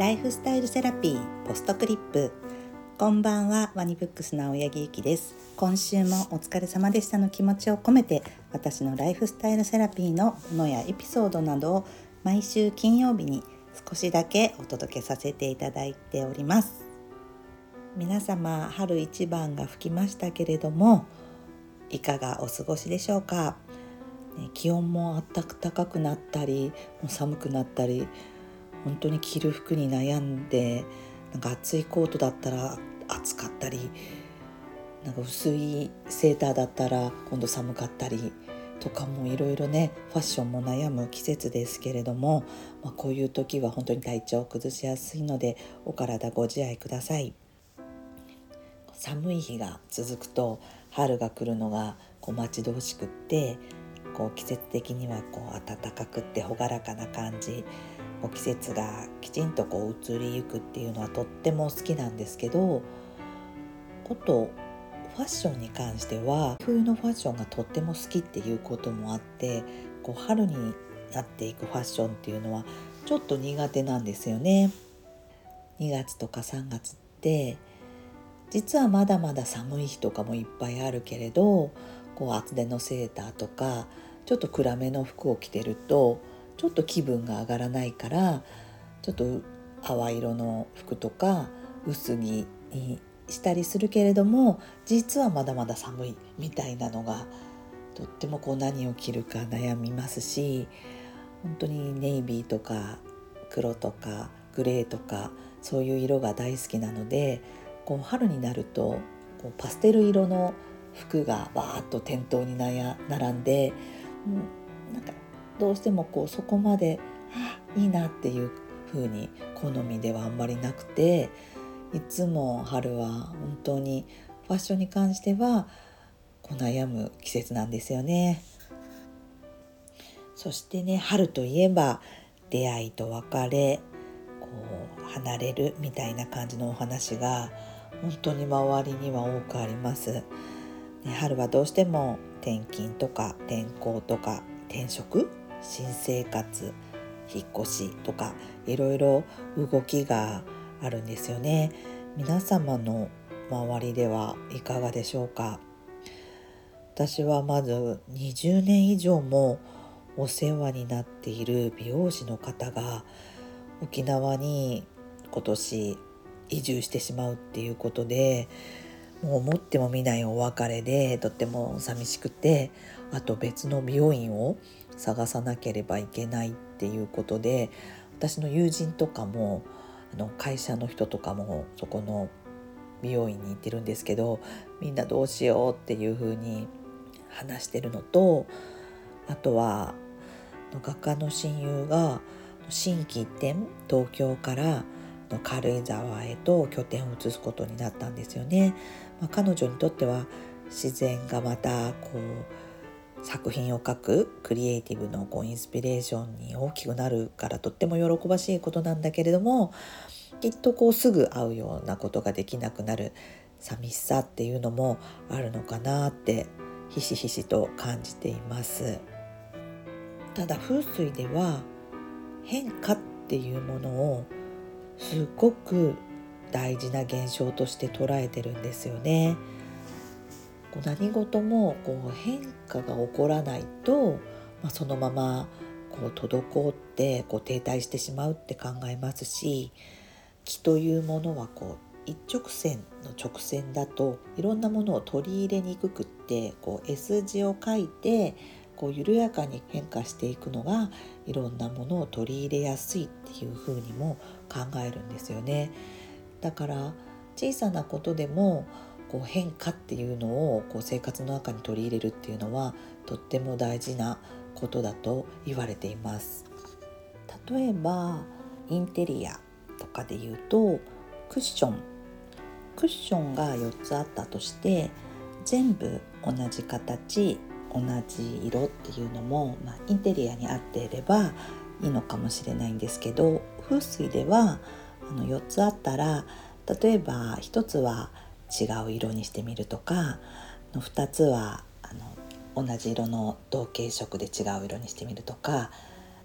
ライフスタイルセラピーポストクリップ。こんばんはワニブックスの青柳ゆきです。今週もお疲れ様でしたの気持ちを込めて私のライフスタイルセラピーのものやエピソードなどを毎週金曜日に少しだけお届けさせていただいております。皆様春一番が吹きましたけれどもいかがお過ごしでしょうか？気温も暖かくなったり寒くなったり本当に着る服に悩んでなんか厚いコートだったら暑かったりなんか薄いセーターだったら今度寒かったりとかもいろいろねファッションも悩む季節ですけれども、まあ、こういう時は本当に体調を崩しやすいのでお体ご自愛ください。寒い日が続くと春が来るのがこう待ち遠しくってこう季節的にはこう暖かくって朗らかな感じ。こう季節がきちんとこう移りゆくっていうのはとっても好きなんですけどことファッションに関しては冬のファッションがとっても好きっていうこともあってこう春になっていくファッションっていうのはちょっと苦手なんですよね。2月とか3月って実はまだまだ寒い日とかもいっぱいあるけれどこう厚手のセーターとかちょっと暗めの服を着てるとちょっと気分が上がらないからちょっと淡色の服とか薄着にしたりするけれども実はまだまだ寒いみたいなのがとってもこう何を着るか悩みますし本当にネイビーとか黒とかグレーとかそういう色が大好きなのでこう春になるとこうパステル色の服がバーッと店頭に並んで、うん、なんかどうしてもこうそこまでいいなっていう風に好みではあんまりなくていつも春は本当にファッションに関してはこう悩む季節なんですよね。そしてね春といえば出会いと別れこう離れるみたいな感じのお話が本当に周りには多くあります。春はどうしても転勤とか転校とか転職新生活引っ越しとかいろいろ動きがあるんですよね。皆様の周りではいかがでしょうか？私はまず20年以上もお世話になっている美容師の方が沖縄に今年移住してしまうっていうことでもう思ってもみないお別れでとっても寂しくてあと別の美容院を探さなければいけないっていうことで私の友人とかもあの会社の人とかもそこの美容院に行ってるんですけどみんなどうしようっていうふうに話してるのとあとは画家の親友が新規一転東京から軽井沢へと拠点を移すことになったんですよね。まあ、彼女にとっては自然がまたこう作品を描くクリエイティブのこうインスピレーションに大きくなるからとっても喜ばしいことなんだけれどもきっとこうすぐ会うようなことができなくなる寂しさっていうのもあるのかなってひしひしと感じていますただ風水では変化っていうものをすごく大事な現象として捉えてるんですよね。こう何事もこう変化が起こらないと、まあ、そのままこう滞ってこう停滞してしまうって考えますし気というものはこう一直線の直線だといろんなものを取り入れにくくってこう S 字を書いてこう緩やかに変化していくのがいろんなものを取り入れやすいっていうふうにも考えるんですよね。だから小さなことでもこう変化っていうのをこう生活の中に取り入れるっていうのはとっても大事なことだと言われています。例えばインテリアとかで言うとクッションクッションが4つあったとして全部同じ形同じ色っていうのも、まあ、インテリアに合っていればいいのかもしれないんですけど風水ではあの4つあったら例えば1つは違う色にしてみるとかの2つはあの同じ色の同系色で違う色にしてみるとか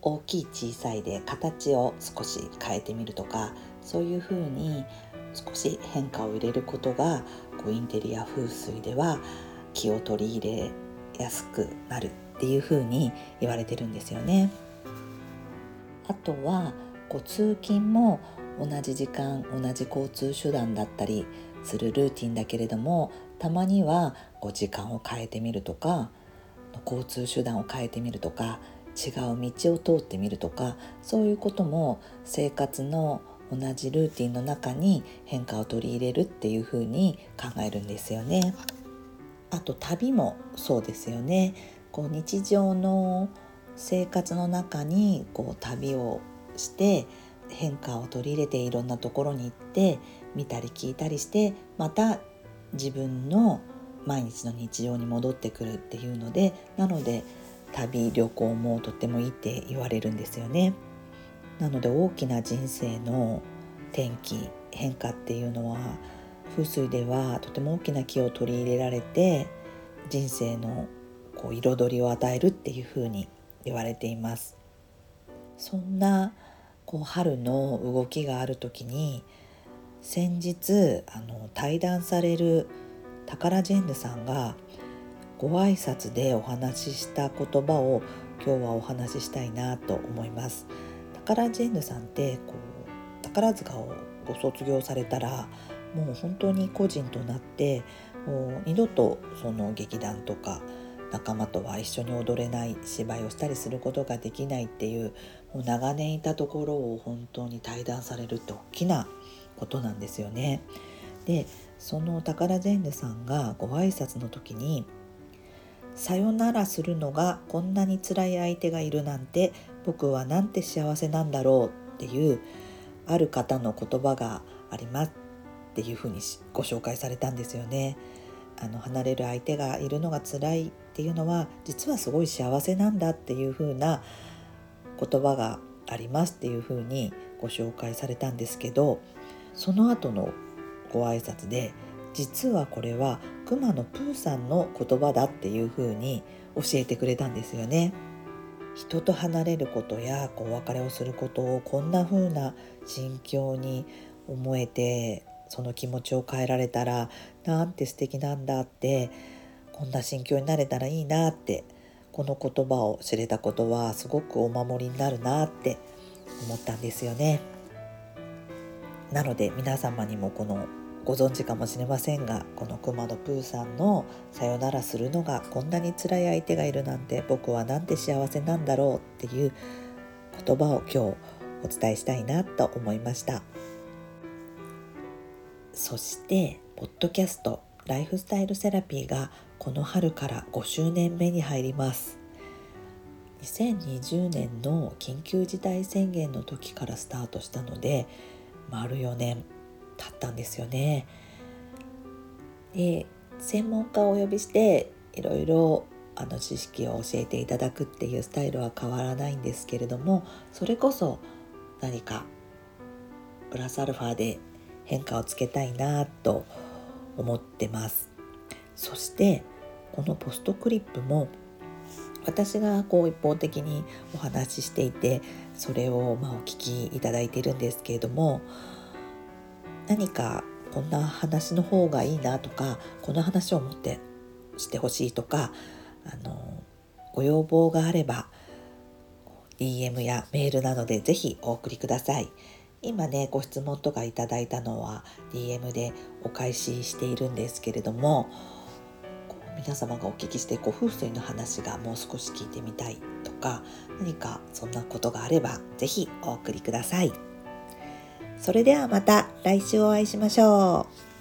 大きい小さいで形を少し変えてみるとかそういうふうに少し変化を入れることがこうインテリア風水では気を取り入れやすくなるっていうふうに言われてるんですよね。あとはこう通勤も同じ時間同じ交通手段だったりするルーティンだけれどもたまにはこう時間を変えてみるとか交通手段を変えてみるとか違う道を通ってみるとかそういうことも生活の同じルーティンの中に変化を取り入れるっていうふうに考えるんですよね。あと旅もそうですよね。こう日常の生活の中にこう旅をして変化を取り入れていろんなところに行って見たり聞いたりしてまた自分の毎日の日常に戻ってくるっていうのでなので旅旅行もとってもいいって言われるんですよね。なので大きな人生の転機変化っていうのは風水ではとても大きな気を取り入れられて人生のこう彩りを与えるっていうふうに言われています。そんなこう春の動きがある時に先日あの対談されるタカラジェンヌさんがご挨拶でお話しした言葉を今日はお話ししたいなと思います。タカラジェンヌさんってこう宝塚をご卒業されたらもう本当に個人となってもう二度とその劇団とか仲間とは一緒に踊れない芝居をしたりすることができないっていうもう長年いたところを本当に対談されるって大きなことなんですよね。でそのタカラジェンヌさんがご挨拶の時に「さよならするのがこんなに辛い相手がいるなんて僕はなんて幸せなんだろう」っていうある方の言葉がありますっていうふうにご紹介されたんですよね。あの離れる相手がいるのが辛いっていうのは実はすごい幸せなんだっていうふうな言葉がありますっていうふうにご紹介されたんですけどその後のご挨拶で実はこれはくまのプーさんの言葉だっていうふうに教えてくれたんですよね。人と離れることやお別れをすることをこんな風な心境に思えてその気持ちを変えられたらなんて素敵なんだってこんな心境になれたらいいなってこの言葉を知れたことはすごくお守りになるなって思ったんですよね。なので皆様にもこのご存知かもしれませんがこの熊野プーさんの「さよならするのがこんなに辛い相手がいるなんて僕はなんて幸せなんだろう」っていう言葉を今日お伝えしたいなと思いましたそしてポッドキャスト「ライフスタイルセラピー」がこの春から5周年目に入ります2020年の緊急事態宣言の時からスタートしたので丸4年経ったんですよね。で専門家をお呼びしていろいろあの知識を教えていただくっていうスタイルは変わらないんですけれどもそれこそ何かプラスアルファで変化をつけたいなと思ってます。そしてこのポストクリップも私がこう一方的にお話ししていてそれをまお聞きいただいているんですけれども何かこんな話の方がいいなとかこの話を持ってしてほしいとかあのご要望があれば DM やメールなどでぜひお送りください。今ねご質問とかいただいたのは DM でお返ししているんですけれども皆様がお聞きしてご夫婦の話がもう少し聞いてみたいとか何かそんなことがあれば是非お送りください。それではまた来週お会いしましょう。